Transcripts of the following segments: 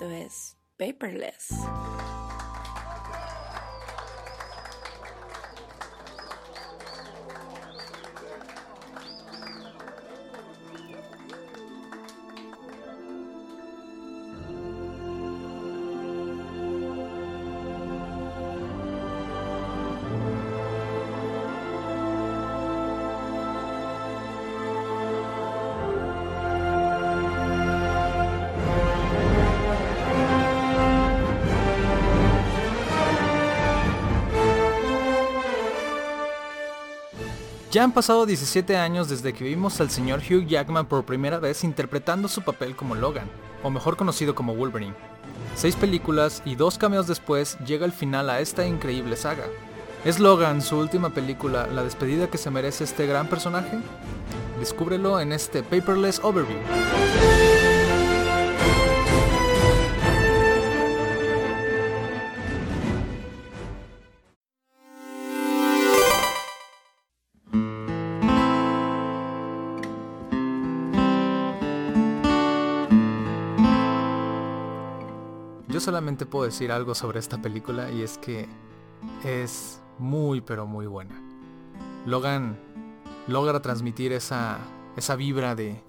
Esto es Paperless. Ya han pasado 17 años desde que vimos al señor Hugh Jackman por primera vez interpretando su papel como Logan, o mejor conocido como Wolverine. Seis películas y dos cameos después llega el final a esta increíble saga. ¿Es Logan su última película la despedida que se merece este gran personaje? Descúbrelo en este Paperless Overview. Solamente puedo decir algo sobre esta película y es que es muy pero muy buena. Logan logra transmitir esa, esa vibra de,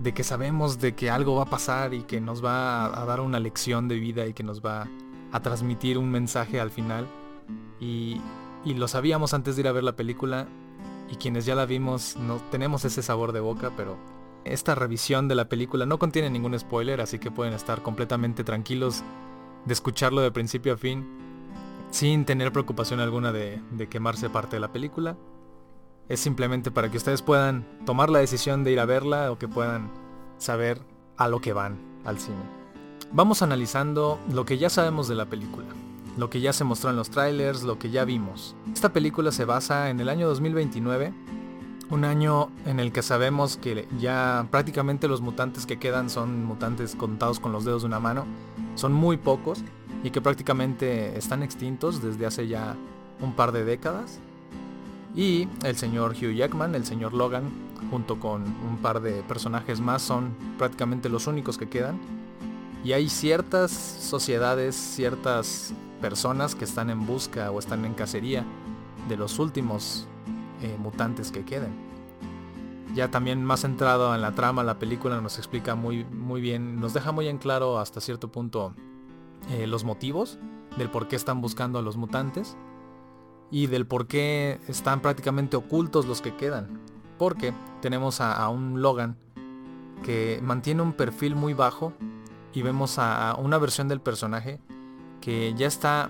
de que sabemos de que algo va a pasar y que nos va a, dar una lección de vida y que nos va a transmitir un mensaje al final. Y, y lo sabíamos antes de ir a ver la película y quienes ya la vimos no tenemos ese sabor de boca, pero esta revisión de la película no contiene ningún spoiler, así que pueden estar completamente tranquilos de escucharlo de principio a fin, sin tener preocupación alguna de, quemarse parte de la película. Es simplemente para que ustedes puedan tomar la decisión de ir a verla o que puedan saber a lo que van al cine. Vamos analizando lo que ya sabemos de la película, lo que ya se mostró en los trailers, lo que ya vimos. Esta película se basa en el año 2029 un año en el que sabemos que ya prácticamente los mutantes que quedan son mutantes contados con los dedos de una mano. Son muy pocos y que prácticamente están extintos desde hace ya un par de décadas. Y el señor Hugh Jackman, el señor Logan, junto con un par de personajes más, son prácticamente los únicos que quedan. Y hay ciertas sociedades, ciertas personas que están en busca o están en cacería de los últimos eh, mutantes que queden. Ya también más centrado en la trama, la película nos explica muy, muy bien, nos deja muy en claro hasta cierto punto eh, los motivos del por qué están buscando a los mutantes y del por qué están prácticamente ocultos los que quedan. Porque tenemos a, un Logan que mantiene un perfil muy bajo y vemos a una versión del personaje que ya está,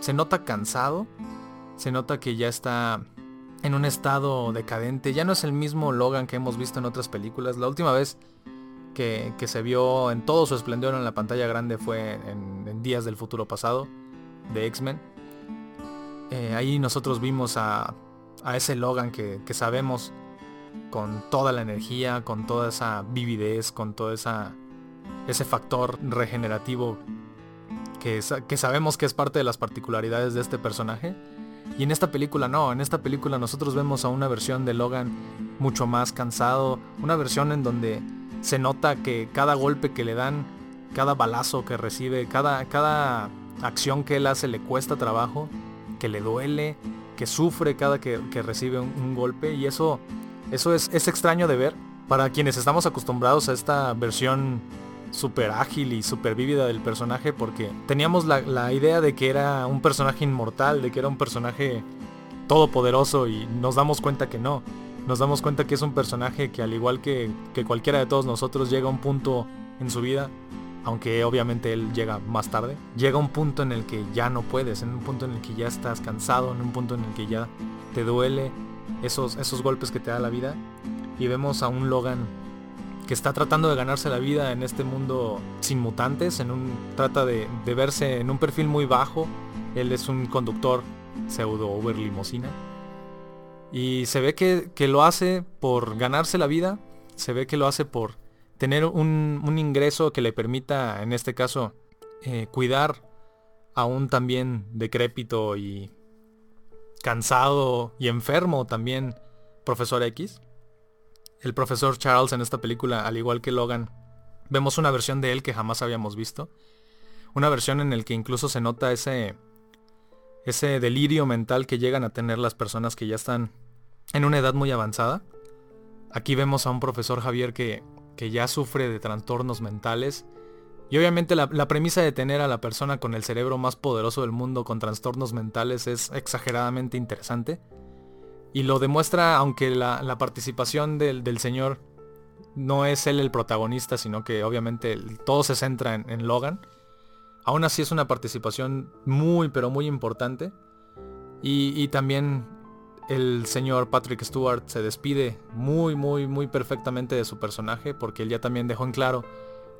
se nota cansado, se nota que ya está en un estado decadente. Ya no es el mismo Logan que hemos visto en otras películas. La última vez que, se vio en todo su esplendor en la pantalla grande fue en, Días del Futuro Pasado de X-Men. Eh, ahí nosotros vimos a, ese Logan que, sabemos con toda la energía, con toda esa vividez, con todo esa, ese factor regenerativo que sabemos que es parte de las particularidades de este personaje y en esta película no, en esta película nosotros vemos a una versión de Logan mucho más cansado, una versión en donde se nota que cada golpe que le dan, cada balazo que recibe, cada, cada acción que él hace le cuesta trabajo, que le duele, que sufre cada que, que recibe un, golpe. Y eso, eso es, es extraño de ver. Para quienes estamos acostumbrados a esta versión súper ágil y súper vívida del personaje porque teníamos la, la, idea de que era un personaje inmortal, de que era un personaje todopoderoso y nos damos cuenta que no. Nos damos cuenta que es un personaje que al igual que, que cualquiera de todos nosotros llega a un punto en su vida, aunque obviamente él llega más tarde, llega a un punto en el que ya no puedes, en un punto en el que ya estás cansado, en un punto en el que ya te duele esos, esos golpes que te da la vida. Y vemos a un Logan que está tratando de ganarse la vida en este mundo sin mutantes, en un, trata de, verse en un perfil muy bajo. Él es un conductor pseudo Uber limosina. Y se ve que, que, lo hace por ganarse la vida, se ve que lo hace por tener un, un ingreso que le permita, en este caso, eh, cuidar a un también decrépito y cansado y enfermo también profesor X. El profesor Charles en esta película, al igual que Logan, vemos una versión de él que jamás habíamos visto. Una versión en el que incluso se nota ese, ese delirio mental que llegan a tener las personas que ya están en una edad muy avanzada. Aquí vemos a un profesor Javier que, que ya sufre de trastornos mentales. Y obviamente la, premisa de tener a la persona con el cerebro más poderoso del mundo con trastornos mentales es exageradamente interesante. Y lo demuestra, aunque la, participación del, del, señor no es él el protagonista, sino que obviamente todo se centra en Logan. Aún así es una participación muy, pero muy importante. Y, también el señor Patrick Stewart se despide muy, muy, muy perfectamente de su personaje porque él ya también dejó en claro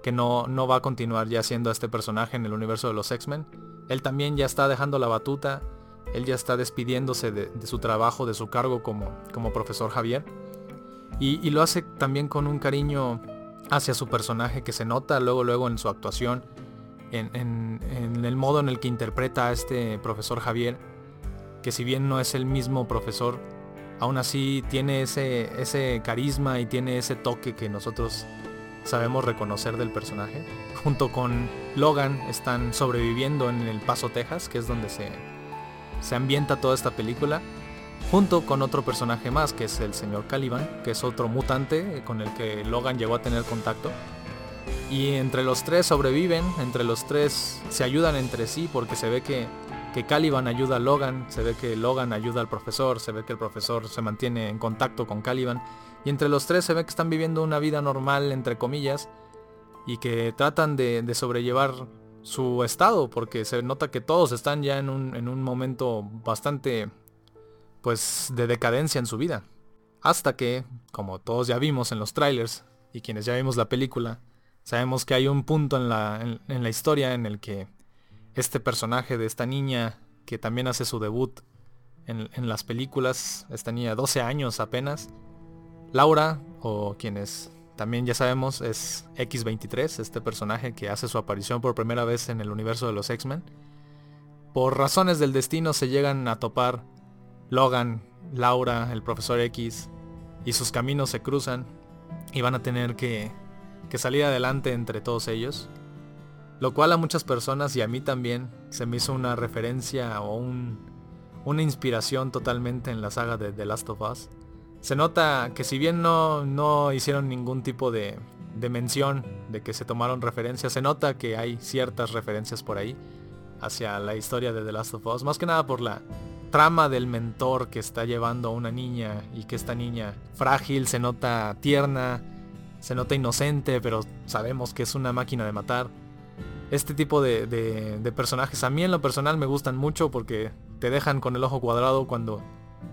que no, no va a continuar ya siendo este personaje en el universo de los X-Men. Él también ya está dejando la batuta, él ya está despidiéndose de, su trabajo, de su cargo como, como profesor Javier. Y, lo hace también con un cariño hacia su personaje que se nota luego, luego en su actuación en, el modo en el que interpreta a este profesor Javier, que si bien no es el mismo profesor, aún así tiene ese, ese carisma y tiene ese toque que nosotros sabemos reconocer del personaje. Junto con Logan están sobreviviendo en El Paso, Texas, que es donde se, se ambienta toda esta película. Junto con otro personaje más, que es el señor Caliban, que es otro mutante con el que Logan llegó a tener contacto. Y entre los tres sobreviven, entre los tres se ayudan entre sí porque se ve que, que Caliban ayuda a Logan, se ve que Logan ayuda al profesor, se ve que el profesor se mantiene en contacto con Caliban. Y entre los tres se ve que están viviendo una vida normal, entre comillas, y que tratan de, sobrellevar su estado, porque se nota que todos están ya en un, en un momento bastante, pues, de decadencia en su vida. Hasta que, como todos ya vimos en los trailers, y quienes ya vimos la película, Sabemos que hay un punto en la, en, la historia en el que este personaje de esta niña, que también hace su debut en, en, las películas, esta niña 12 años apenas, Laura, o quienes también ya sabemos es X23, este personaje que hace su aparición por primera vez en el universo de los X-Men. Por razones del destino se llegan a topar Logan, Laura, el profesor X, y sus caminos se cruzan y van a tener que que salir adelante entre todos ellos. Lo cual a muchas personas y a mí también se me hizo una referencia o un, una inspiración totalmente en la saga de The Last of Us. Se nota que si bien no, no hicieron ningún tipo de, de mención de que se tomaron referencias, se nota que hay ciertas referencias por ahí hacia la historia de The Last of Us. Más que nada por la trama del mentor que está llevando a una niña y que esta niña frágil se nota tierna, se nota inocente, pero sabemos que es una máquina de matar. Este tipo de, personajes a mí en lo personal me gustan mucho porque te dejan con el ojo cuadrado cuando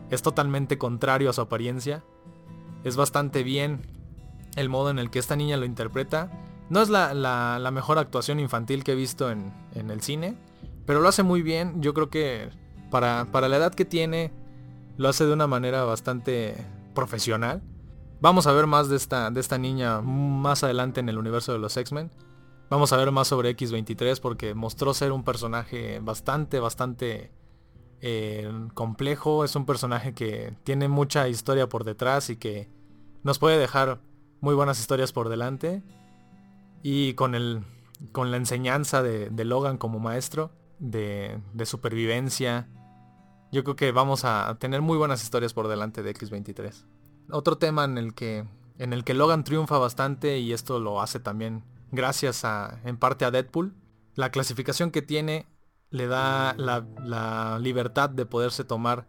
es totalmente contrario a su apariencia. Es bastante bien el modo en el que esta niña lo interpreta. No es la, mejor actuación infantil que he visto en, el cine, pero lo hace muy bien. Yo creo que para, la edad que tiene, lo hace de una manera bastante profesional. Vamos a ver más de esta, de esta niña más adelante en el universo de los X-Men. Vamos a ver más sobre X23 porque mostró ser un personaje bastante, bastante complejo. Es un personaje que tiene mucha historia por detrás y que nos puede dejar muy buenas historias por delante. Y con, el, con la enseñanza de, Logan como maestro de, de supervivencia, yo creo que vamos a tener muy buenas historias por delante de X23. Otro tema en el que en el que Logan triunfa bastante y esto lo hace también gracias a en parte a Deadpool. La clasificación que tiene le da la, libertad de poderse tomar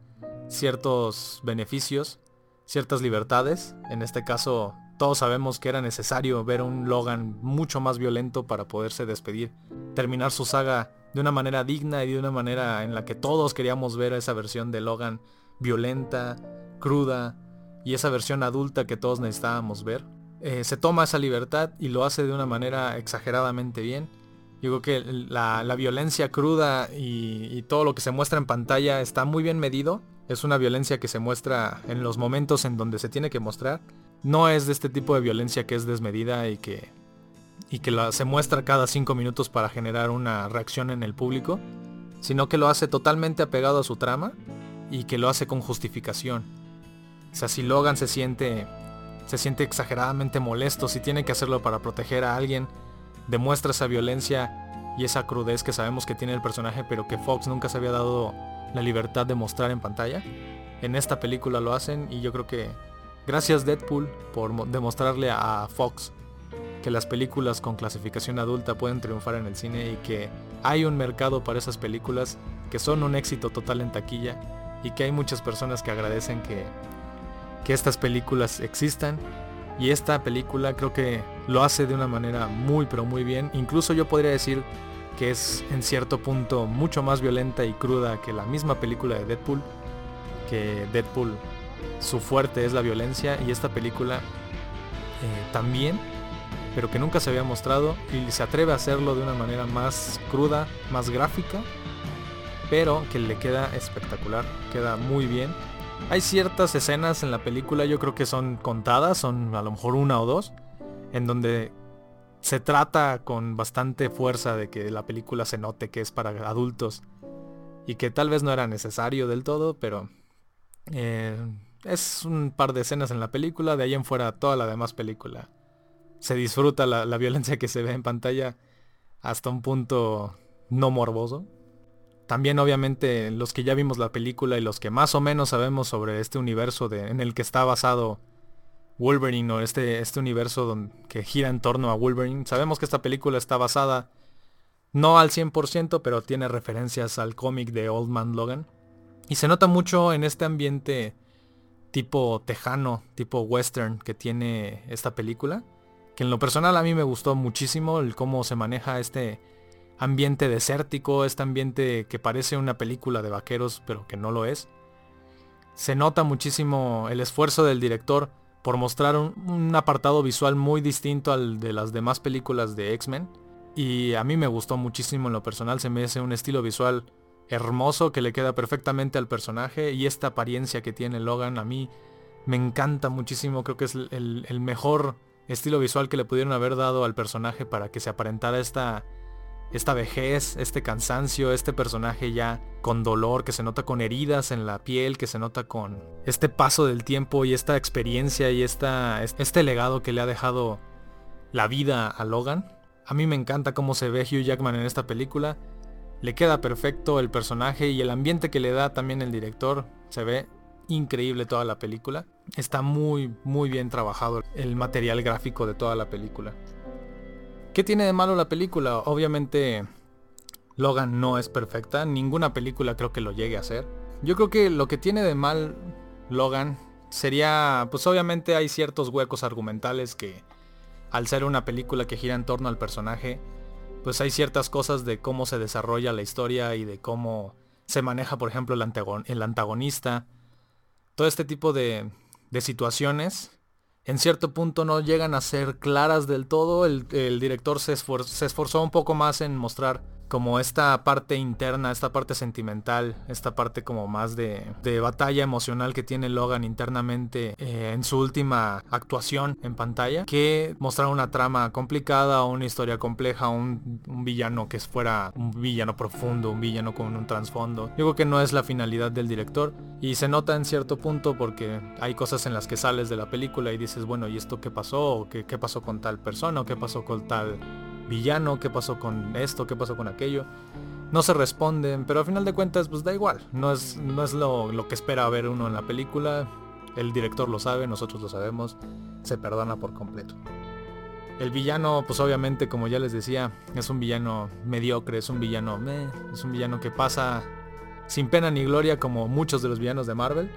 ciertos beneficios, ciertas libertades. En este caso todos sabemos que era necesario ver un Logan mucho más violento para poderse despedir, terminar su saga de una manera digna y de una manera en la que todos queríamos ver esa versión de Logan violenta, cruda, y esa versión adulta que todos necesitábamos ver. Eh, se toma esa libertad y lo hace de una manera exageradamente bien. Digo que la, violencia cruda y, todo lo que se muestra en pantalla está muy bien medido. Es una violencia que se muestra en los momentos en donde se tiene que mostrar. No es de este tipo de violencia que es desmedida y que, y que se muestra cada cinco minutos para generar una reacción en el público. Sino que lo hace totalmente apegado a su trama y que lo hace con justificación. O sea, si Logan se siente se siente exageradamente molesto si tiene que hacerlo para proteger a alguien, demuestra esa violencia y esa crudez que sabemos que tiene el personaje, pero que Fox nunca se había dado la libertad de mostrar en pantalla. En esta película lo hacen y yo creo que gracias Deadpool por demostrarle a Fox que las películas con clasificación adulta pueden triunfar en el cine y que hay un mercado para esas películas que son un éxito total en taquilla y que hay muchas personas que agradecen que, que estas películas existan y esta película creo que lo hace de una manera muy pero muy bien. Incluso yo podría decir que es en cierto punto mucho más violenta y cruda que la misma película de Deadpool. Que Deadpool su fuerte es la violencia y esta película eh, también, pero que nunca se había mostrado y se atreve a hacerlo de una manera más cruda, más gráfica, pero que le queda espectacular, queda muy bien. Hay ciertas escenas en la película, yo creo que son contadas, son a lo mejor una o dos, en donde se trata con bastante fuerza de que la película se note que es para adultos y que tal vez no era necesario del todo, pero eh, es un par de escenas en la película, de ahí en fuera toda la demás película. Se disfruta la, la violencia que se ve en pantalla hasta un punto no morboso. También obviamente los que ya vimos la película y los que más o menos sabemos sobre este universo de, en el que está basado Wolverine o este, este universo que gira en torno a Wolverine, sabemos que esta película está basada no al 100%, pero tiene referencias al cómic de Old Man Logan. Y se nota mucho en este ambiente tipo tejano, tipo western que tiene esta película. Que en lo personal a mí me gustó muchísimo el cómo se maneja este ambiente desértico, este ambiente que parece una película de vaqueros, pero que no lo es. Se nota muchísimo el esfuerzo del director por mostrar un, apartado visual muy distinto al de las demás películas de X-Men. Y a mí me gustó muchísimo en lo personal, se me hace un estilo visual hermoso que le queda perfectamente al personaje y esta apariencia que tiene Logan a mí me encanta muchísimo, creo que es el, mejor estilo visual que le pudieron haber dado al personaje para que se aparentara esta esta vejez, este cansancio, este personaje ya con dolor, que se nota con heridas en la piel, que se nota con este paso del tiempo y esta experiencia y esta, este legado que le ha dejado la vida a Logan. A mí me encanta cómo se ve Hugh Jackman en esta película. Le queda perfecto el personaje y el ambiente que le da también el director. Se ve increíble toda la película. Está muy, muy bien trabajado el material gráfico de toda la película. ¿Qué tiene de malo la película? Obviamente Logan no es perfecta, ninguna película creo que lo llegue a ser. Yo creo que lo que tiene de mal Logan sería, pues obviamente hay ciertos huecos argumentales que al ser una película que gira en torno al personaje, pues hay ciertas cosas de cómo se desarrolla la historia y de cómo se maneja, por ejemplo, el, antagonista. Todo este tipo de, de situaciones en cierto punto no llegan a ser claras del todo. El, director se, esforzó un poco más en mostrar como esta parte interna, esta parte sentimental, esta parte como más de, batalla emocional que tiene Logan internamente eh, en su última actuación en pantalla, que mostrar una trama complicada una historia compleja, un, villano que fuera un villano profundo, un villano con un trasfondo. Digo que no es la finalidad del director y se nota en cierto punto porque hay cosas en las que sales de la película y dices, bueno, ¿y esto qué pasó? ¿Qué, pasó con tal persona? ¿O qué pasó con tal villano, qué pasó con esto, qué pasó con aquello. No se responden, pero al final de cuentas pues da igual. No es, no es lo, lo que espera ver uno en la película. El director lo sabe, nosotros lo sabemos. Se perdona por completo. El villano, pues obviamente, como ya les decía, es un villano mediocre, es un villano meh, es un villano que pasa sin pena ni gloria como muchos de los villanos de Marvel.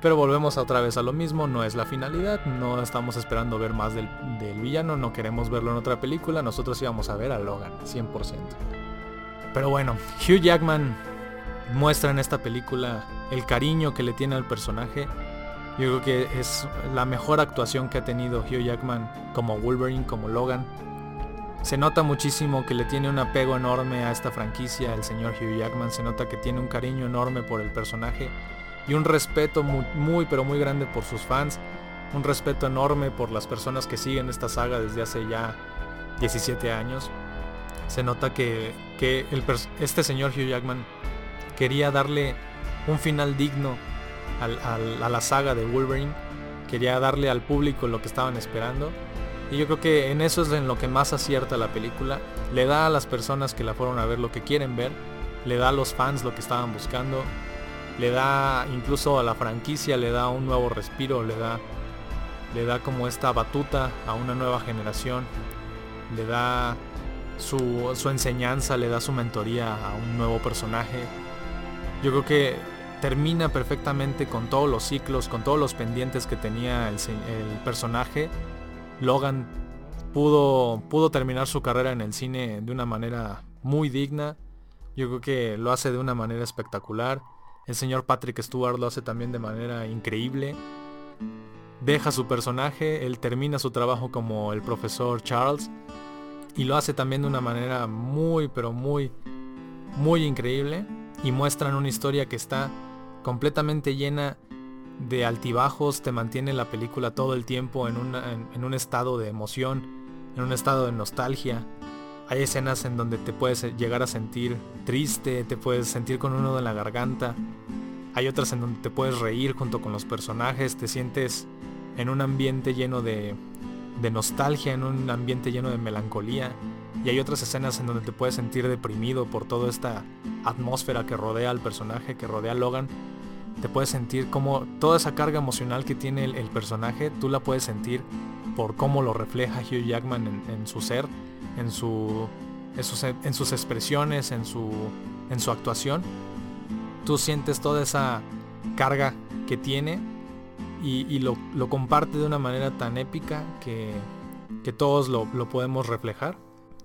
Pero volvemos otra vez a lo mismo, no es la finalidad, no estamos esperando ver más del, villano, no queremos verlo en otra película, nosotros íbamos a ver a Logan, 100%. Pero bueno, Hugh Jackman muestra en esta película el cariño que le tiene al personaje. Yo creo que es la mejor actuación que ha tenido Hugh Jackman como Wolverine, como Logan. Se nota muchísimo que le tiene un apego enorme a esta franquicia, el señor Hugh Jackman. Se nota que tiene un cariño enorme por el personaje y un respeto muy, pero muy grande por sus fans, un respeto enorme por las personas que siguen esta saga desde hace ya 17 años. Se nota que, que este señor Hugh Jackman quería darle un final digno a la saga de Wolverine quería darle al público lo que estaban esperando. Y yo creo que en eso es en lo que más acierta la película. Le da a las personas que la fueron a ver lo que quieren ver. Le da a los fans lo que estaban buscando. Le da incluso a la franquicia, le da un nuevo respiro, le da, le da como esta batuta a una nueva generación. Le da su, su enseñanza, le da su mentoría a un nuevo personaje. Yo creo que termina perfectamente con todos los ciclos, con todos los pendientes que tenía el, personaje. Logan pudo, pudo terminar su carrera en el cine de una manera muy digna. Yo creo que lo hace de una manera espectacular. El señor Patrick Stewart lo hace también de manera increíble. Deja su personaje, él termina su trabajo como el profesor Charles y lo hace también de una manera muy pero muy muy increíble y muestran una historia que está completamente llena de altibajos, te mantiene la película todo el tiempo en, en, un estado de emoción, en un estado de nostalgia. Hay escenas en donde te puedes llegar a sentir triste, te puedes sentir con un nudo en la garganta. Hay otras en donde te puedes reír junto con los personajes, te sientes en un ambiente lleno de, de nostalgia, en un ambiente lleno de melancolía. Y hay otras escenas en donde te puedes sentir deprimido por toda esta atmósfera que rodea al personaje, que rodea a Logan. Te puedes sentir como toda esa carga emocional que tiene el, personaje, tú la puedes sentir por cómo lo refleja Hugh Jackman en, su ser, en, su, en, sus, expresiones, en su, en su actuación. Tú sientes toda esa carga que tiene y, lo, comparte de una manera tan épica que, todos lo, podemos reflejar.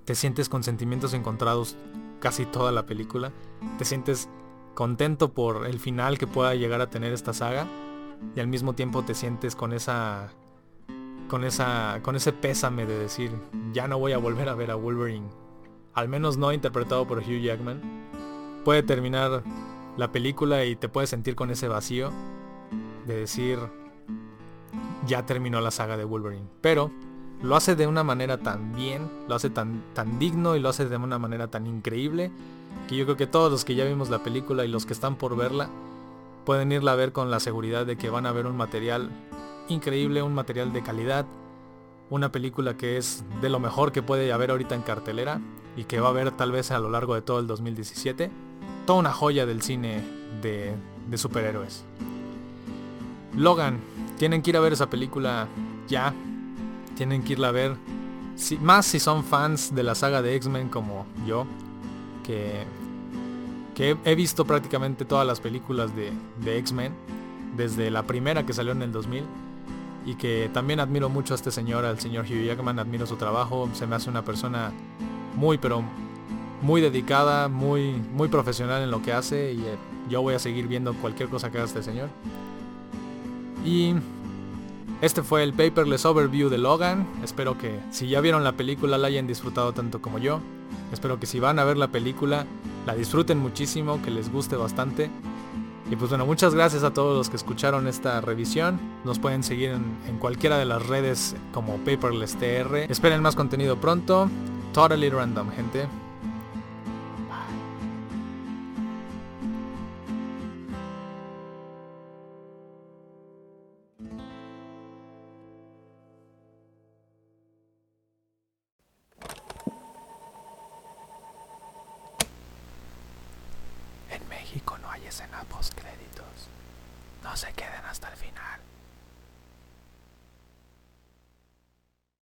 Te sientes con sentimientos encontrados casi toda la película. Te sientes contento por el final que pueda llegar a tener esta saga y al mismo tiempo te sientes con esa con esa con ese pésame de decir ya no voy a volver a ver a Wolverine al menos no interpretado por Hugh Jackman puede terminar la película y te puedes sentir con ese vacío de decir ya terminó la saga de Wolverine. Pero lo hace de una manera tan bien, lo hace tan, tan digno y lo hace de una manera tan increíble que yo creo que todos los que ya vimos la película y los que están por verla pueden irla a ver con la seguridad de que van a ver un material increíble, un material de calidad, una película que es de lo mejor que puede haber ahorita en cartelera y que va a haber tal vez a lo largo de todo el 2017. Toda una joya del cine de, de superhéroes. Logan, tienen que ir a ver esa película ya. Tienen que irla a ver. más si son fans de la saga de X-Men como yo. Que, que he visto prácticamente todas las películas de, X-Men. Desde la primera que salió en el 2000. Y que también admiro mucho a este señor, al señor Hugh Jackman. Admiro su trabajo. Se me hace una persona muy pero muy dedicada, muy, muy profesional en lo que hace. Y eh, yo voy a seguir viendo cualquier cosa que haga este señor. Y este fue el paperless overview de Logan. Espero que si ya vieron la película la hayan disfrutado tanto como yo. Espero que si van a ver la película la disfruten muchísimo, que les guste bastante. Y pues bueno, muchas gracias a todos los que escucharon esta revisión. Nos pueden seguir en, cualquiera de las redes como Paperless TR. Esperen más contenido pronto. Totally random, gente.